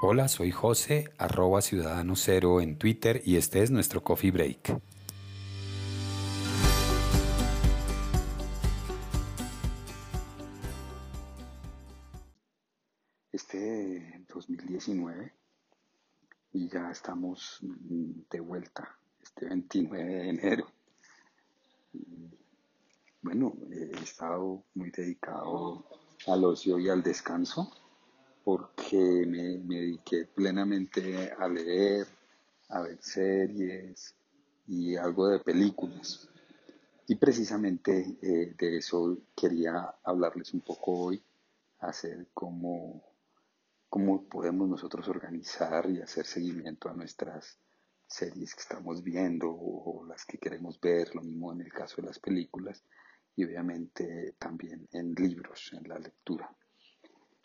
Hola, soy José, arroba ciudadano cero en Twitter y este es nuestro Coffee Break. Este 2019 y ya estamos de vuelta, este 29 de enero. Bueno, he estado muy dedicado al ocio y al descanso porque me, dediqué plenamente a leer, a ver series y algo de películas. Y precisamente eh, de eso quería hablarles un poco hoy, hacer cómo, cómo podemos nosotros organizar y hacer seguimiento a nuestras series que estamos viendo o las que queremos ver, lo mismo en el caso de las películas y obviamente también en libros, en la lectura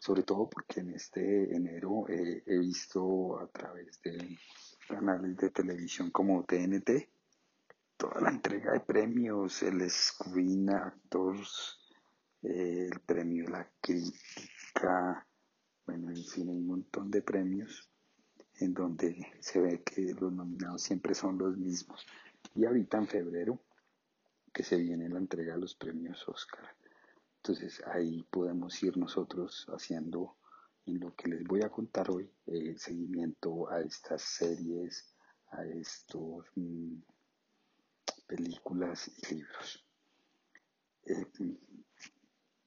sobre todo porque en este enero he visto a través de canales de televisión como TNT toda la entrega de premios, el Screen Actors, eh, el premio la crítica, bueno, en fin, un montón de premios en donde se ve que los nominados siempre son los mismos. Y ahorita en febrero, que se viene la entrega de los premios Oscar. Entonces ahí podemos ir nosotros haciendo en lo que les voy a contar hoy, el seguimiento a estas series, a estos mm, películas y libros. Eh,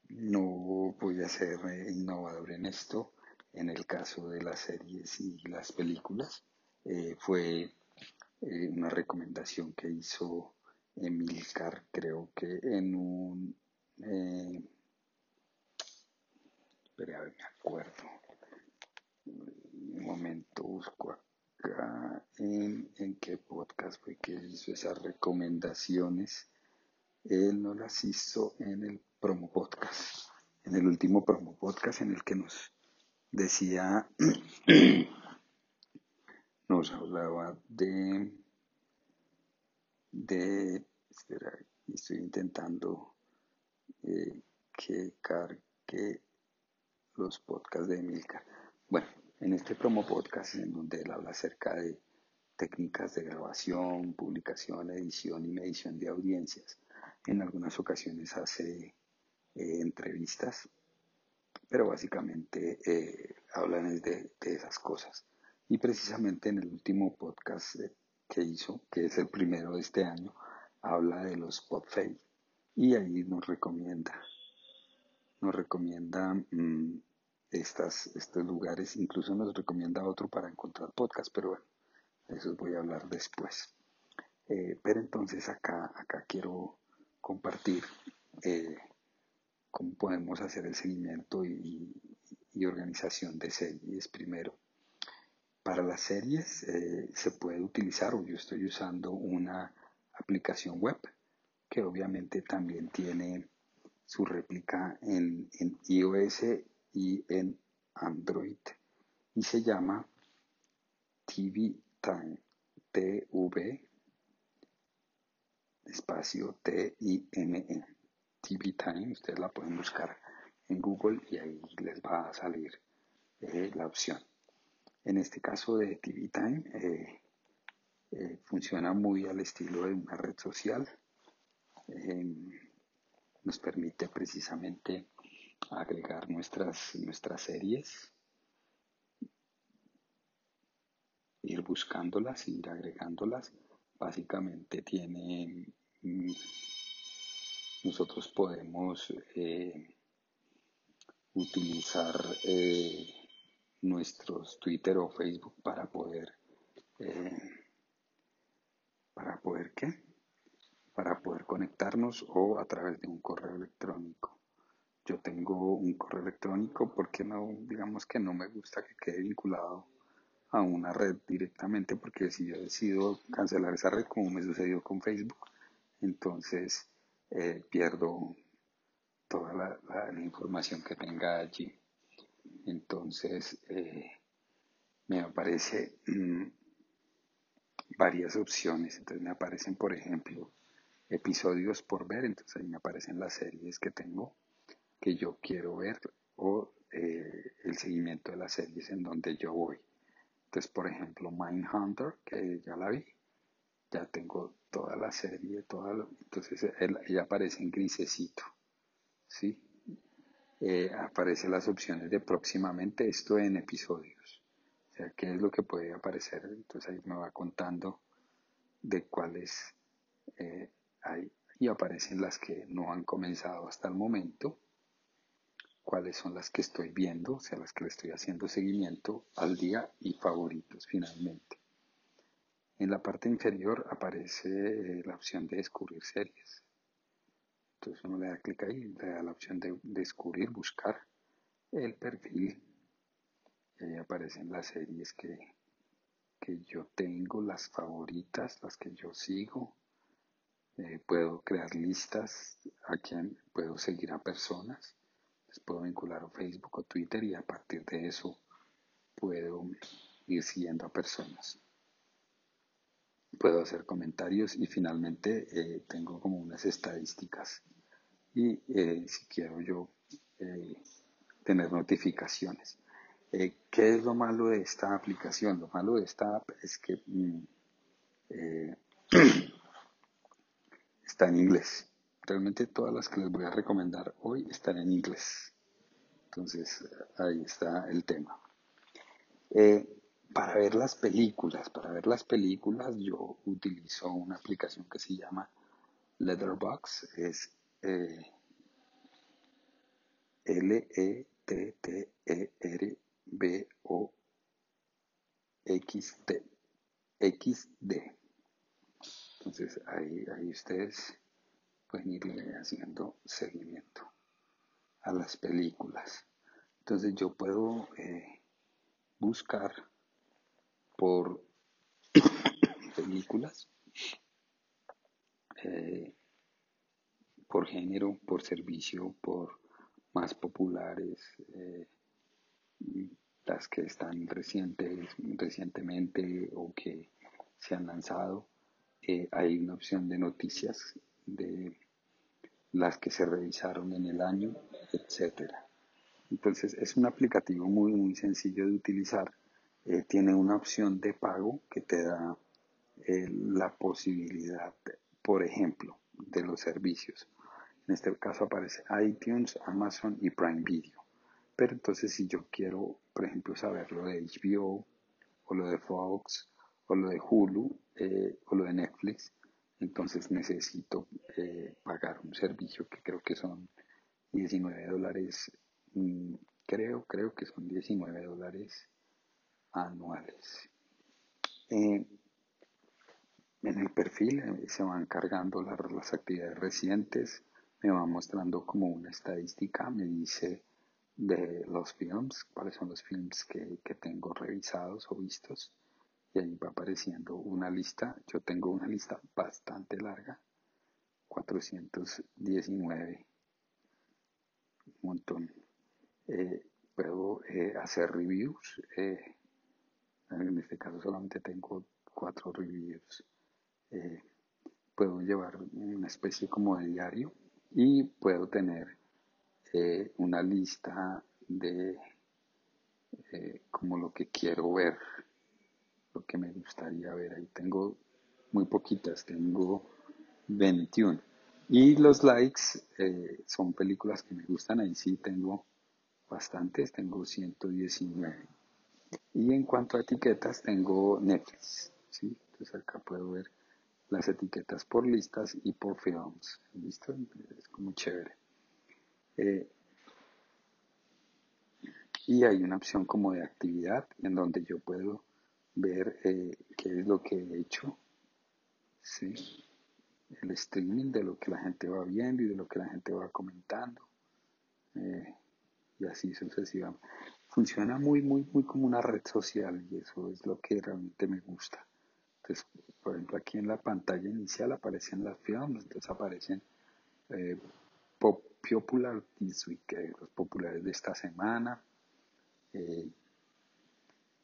no voy a ser innovador en esto. En el caso de las series y las películas, eh, fue eh, una recomendación que hizo Emilcar, creo que en un eh, a ver, me acuerdo. Un momento, busco acá en, qué podcast fue que hizo esas recomendaciones. Él no las hizo en el promo podcast, en el último promo podcast en el que nos decía, nos hablaba de, de, espera, estoy intentando eh, que cargue los podcasts de Emilcar. Bueno, en este promo podcast en donde él habla acerca de técnicas de grabación, publicación, edición y medición de audiencias. En algunas ocasiones hace eh, entrevistas, pero básicamente eh, hablan de, esas cosas. Y precisamente en el último podcast eh, que hizo, que es el primero de este año, habla de los podfade y ahí nos recomienda nos recomienda mm, estas, estos lugares, incluso nos recomienda otro para encontrar podcast, pero bueno, eso voy a hablar después. Eh, pero entonces acá, acá quiero compartir eh, cómo podemos hacer el seguimiento y, organización de series primero. Para las series eh, se puede utilizar, o yo estoy usando una aplicación web que obviamente también tiene su réplica en, iOS y en Android. Y se llama TV Time, TV espacio T-I-M-E, TV Time, ustedes la pueden buscar en Google y ahí les va a salir eh, la opción. En este caso de TV Time eh, eh, funciona muy al estilo de una red social nos permite precisamente agregar nuestras, nuestras series, ir buscándolas, ir agregándolas. Básicamente tiene, mm, nosotros podemos eh, utilizar eh, nuestros Twitter o Facebook para poder, eh, para poder qué? para poder o a través de un correo electrónico. Yo tengo un correo electrónico porque no, digamos que no me gusta que quede vinculado a una red directamente porque si yo decido cancelar esa red como me sucedió con Facebook, entonces eh, pierdo toda la, información que tenga allí. Entonces eh, me aparece mm, varias opciones. Entonces me aparecen, por ejemplo, episodios por ver, entonces ahí me aparecen las series que tengo que yo quiero ver o eh, el seguimiento de las series en donde yo voy. Entonces, por ejemplo, Mindhunter, que ya la vi, ya tengo toda la serie, toda entonces ella aparece en grisecito, ¿sí? Eh, aparecen las opciones de próximamente, esto en episodios, o sea, qué es lo que puede aparecer, entonces ahí me va contando de cuáles eh, y aparecen las que no han comenzado hasta el momento, cuáles son las que estoy viendo, o sea, las que le estoy haciendo seguimiento al día y favoritos finalmente. En la parte inferior aparece eh, la opción de descubrir series. Entonces uno le da clic ahí, le da la opción de descubrir, buscar el perfil. Y ahí aparecen las series que, que yo tengo, las favoritas, las que yo sigo. Eh, puedo crear listas a quien puedo seguir a personas. Les puedo vincular a Facebook o Twitter y a partir de eso puedo ir siguiendo a personas puedo hacer comentarios y finalmente eh, tengo como unas estadísticas y eh, si quiero yo tener notificaciones. ¿Qué es lo malo de esta aplicación? Lo malo de esta app es que mm, está en inglés. Realmente todas las que les voy a recomendar hoy están en inglés. Entonces ahí está el tema para ver las películas, para ver las películas yo utilizo una aplicación que se llama Letterbox, es eh, L-E-T-T-E-R-B-O-X-D. XD. Entonces ahí, ahí ustedes pueden ir haciendo seguimiento a las películas. Entonces yo puedo eh, buscar por películas, eh, por género, por servicio, por más populares, eh, las que están recientes, recientemente o que se han lanzado. Hay una opción de noticias de las que se revisaron en el año, etcétera. Entonces es un aplicativo muy muy sencillo de utilizar eh, tiene una opción de pago que te da eh, la posibilidad, por ejemplo, de los servicios. En este caso aparece iTunes, Amazon y Prime Video. Pero entonces si yo quiero, por ejemplo, saber lo de HBO o lo de Fox o lo de Hulu eh, o lo de Netflix, entonces necesito pagar un servicio que creo que son 19 dólares, mm, creo, creo que son 19 dólares anuales. Eh, en el perfil eh, se van cargando las, actividades recientes, me va mostrando como una estadística, me dice de los films, cuáles son los films que, que tengo revisados o vistos, y ahí va apareciendo una lista, yo tengo una lista bastante larga, 419, un montón. Eh, puedo hacer reviews, en este caso solamente tengo cuatro reviews. Eh, puedo llevar una especie como de diario y puedo tener eh, una lista de eh, como lo que quiero ver, que me gustaría ver. Ahí tengo muy poquitas, tengo 21. Y los likes son películas que me gustan, ahí sí tengo bastantes, tengo 119. Y en cuanto a etiquetas, tengo Netflix. ¿sí? Entonces acá puedo ver las etiquetas por listas y por films. ¿Listo? Es como chévere. Eh, y hay una opción como de actividad en donde yo puedo ver eh, qué es lo que he hecho. ¿sí? El streaming de lo que la gente va viendo y de lo que la gente va comentando. Eh, y así sucesivamente funciona muy, muy, muy como una red social y eso es lo que realmente me gusta. Entonces, por ejemplo, aquí en la pantalla inicial aparecen las films, entonces aparecen eh, Popular Week, eh, los populares de esta semana,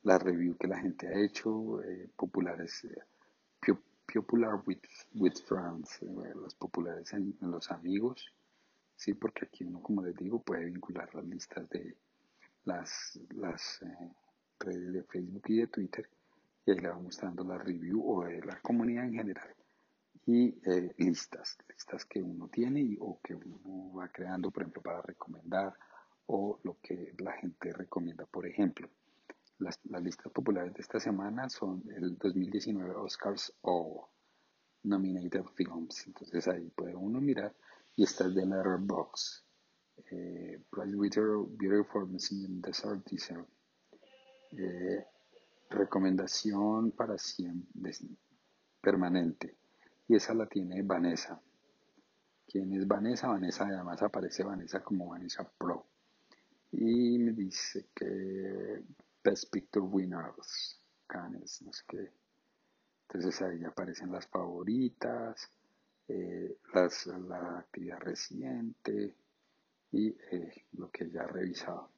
eh, la review que la gente ha hecho, eh, populares, Popular with, with Friends, los populares en, los amigos, sí, porque aquí uno, como les digo, puede vincular las listas de las, las eh, redes de Facebook y de Twitter y ahí le va mostrando la review o de la comunidad en general y eh, listas, listas que uno tiene y, o que uno va creando, por ejemplo, para recomendar o lo que la gente recomienda. Por ejemplo, las, listas populares de esta semana son el 2019 Oscars o Nominated Films. Entonces ahí puede uno mirar y esta es de Letterboxd. Eh, Beautiful Missing Desert Teaser. Eh, recomendación para siempre, permanente. Y esa la tiene Vanessa. ¿Quién es Vanessa? Vanessa además aparece Vanessa como Vanessa Pro. Y me dice que Best Picture Winners, Cannes, no sé qué. Entonces ahí aparecen las favoritas, eh, las, la actividad reciente y eh, lo que ella ha revisado.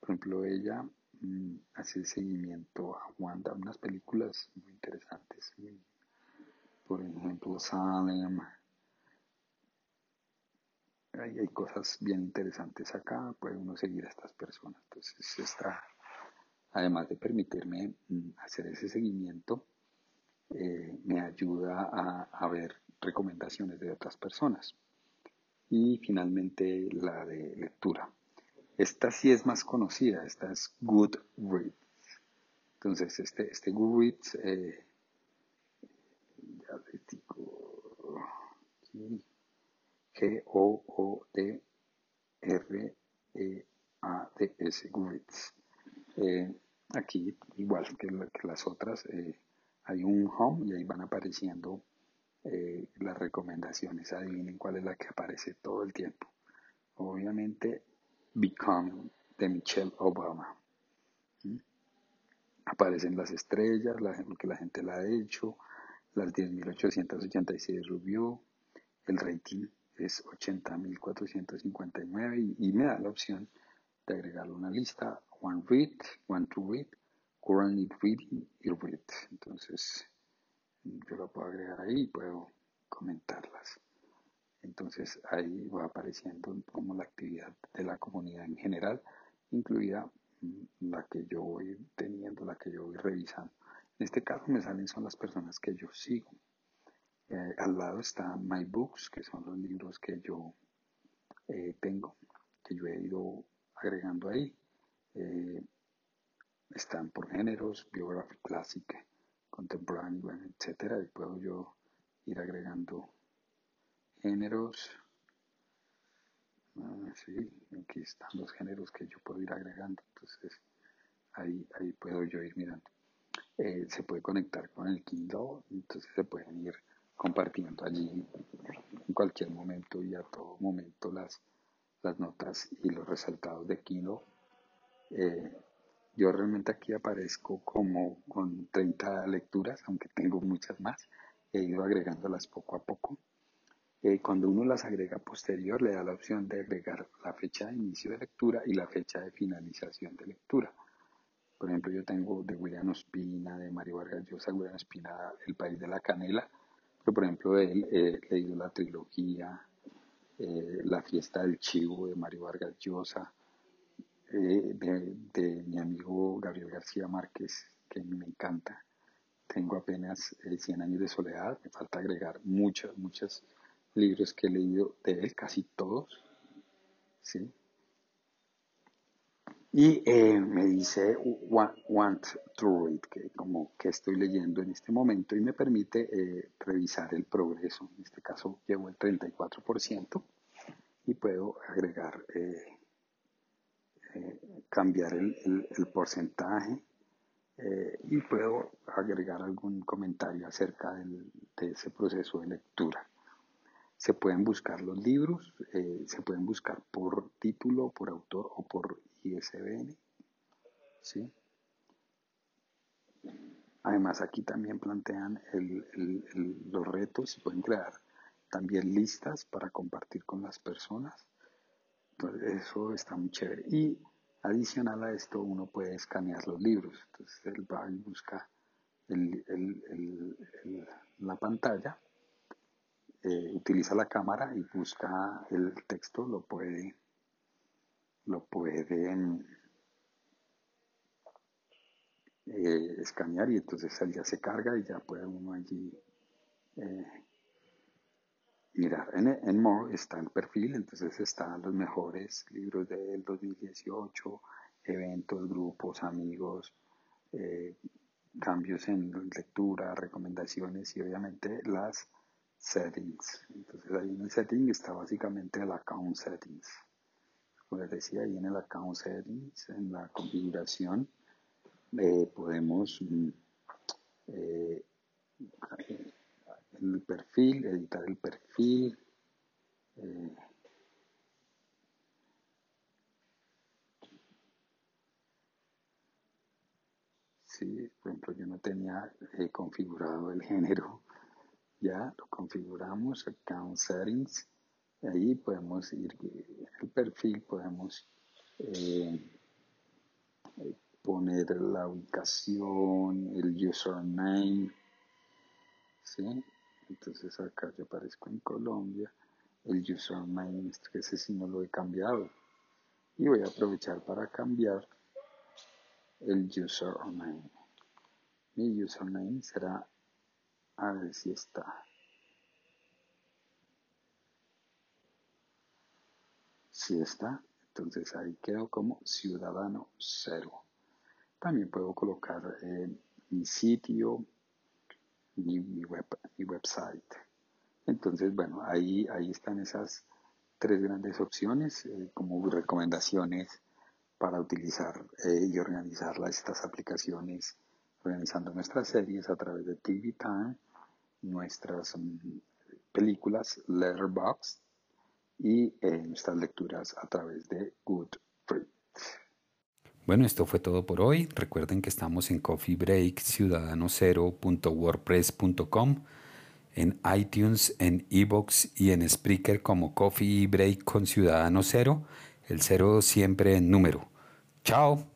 Por ejemplo, ella mm, hace seguimiento a Wanda, unas películas muy interesantes. Por ejemplo, Salem. Hay, hay cosas bien interesantes acá, puede uno seguir a estas personas. Entonces está, además de permitirme mm, hacer ese seguimiento, eh, me ayuda a, ver recomendaciones de otras personas. Y finalmente la de lectura. Esta sí es más conocida, esta es Goodreads. Entonces, este, este Goodreads, G-O-O-D-R-E-A-D-S, Goodreads. Eh, aquí, igual que, las otras, eh, hay un home y ahí van apareciendo eh, las recomendaciones. Adivinen cuál es la que aparece todo el tiempo. Obviamente, Becoming de Michelle Obama. ¿Mm? Aparecen las estrellas, la, lo que la gente la ha hecho, las 10.886 review, el rating es 80.459 y, y me da la opción de agregarle una lista, one read, one to read, currently reading y read. Entonces, yo lo puedo agregar ahí y puedo comentarlas. Entonces ahí va apareciendo como la actividad de la comunidad en general, incluida mm, la que yo voy teniendo, la que yo voy revisando. En este caso me salen son las personas que yo sigo. Eh, al lado está My Books, que son los libros que yo eh, tengo, que yo he ido agregando ahí. Eh, están por géneros, biography clásica, contemporáneo, etcétera, y puedo yo ir agregando géneros. Ah, sí, aquí están los géneros que yo puedo ir agregando, entonces ahí, ahí puedo yo ir mirando. Eh, se puede conectar con el Kindle, entonces se pueden ir compartiendo allí en cualquier momento y a todo momento las, las notas y los resaltados de Kindle. Eh, yo realmente aquí aparezco como con 30 lecturas, aunque tengo muchas más. He ido agregándolas poco a poco. Eh, cuando uno las agrega posterior, le da la opción de agregar la fecha de inicio de lectura y la fecha de finalización de lectura. Por ejemplo, yo tengo de William Ospina, de Mario Vargas Llosa, William Ospina, El País de la Canela. Pero, por ejemplo, él he leído la trilogía eh, La Fiesta del Chivo de Mario Vargas Llosa, eh, de, mi amigo Gabriel García Márquez, que me encanta. Tengo apenas 100 eh, años de soledad, me falta agregar muchos, muchos libros que he leído de él, casi todos. ¿sí? Y eh, me dice Want to Read, que como que estoy leyendo en este momento y me permite revisar el progreso. En este caso llevo el 34% y puedo agregar cambiar el, porcentaje eh, y puedo agregar algún comentario acerca de ese proceso de lectura. Se pueden buscar los libros, eh, se pueden buscar por título, por autor o por ISBN. ¿sí? Además, aquí también plantean los retos, se pueden crear también listas para compartir con las personas. Entonces, eso está muy chévere. Y Adicional a esto, uno puede escanear los libros. Entonces, él va y busca la pantalla, eh, utiliza la cámara y busca el texto, lo puede, lo puede eh, escanear y entonces ya se carga y ya puede uno allí eh, mirar. En, en More está el perfil, entonces están los mejores libros del 2018, eventos, grupos, amigos, eh, cambios en lectura, recomendaciones y obviamente las settings. Entonces ahí en el setting está básicamente el account settings. Como les decía, ahí en el account settings, en la configuración, eh, podemos mm, eh, el perfil, editar el perfil. Eh, sí, por ejemplo, yo no tenía configurado el género. Ya lo configuramos, account settings. Ahí podemos ir, el perfil podemos poner la ubicación, el username, ¿sí? Entonces acá yo aparezco en Colombia, el username, que ese sí no lo he cambiado. Y voy a aprovechar para cambiar el username. Mi username será, a ver si está. Si está, entonces ahí quedo como ciudadano cero. También puedo colocar eh, mi sitio, mi, web, mi website. Entonces, bueno, ahí, ahí están esas tres grandes opciones eh, como recomendaciones para utilizar eh, y organizar estas aplicaciones, organizando nuestras series a través de TV Time, nuestras mm, películas Letterboxd y nuestras lecturas a través de Goodreads. Bueno, esto fue todo por hoy. Recuerden que estamos en Coffee Break ciudadano0.wordpress.com, en iTunes, en Evox y en Spreaker como Coffee Break con Ciudadano Cero, el cero siempre en número. Chao.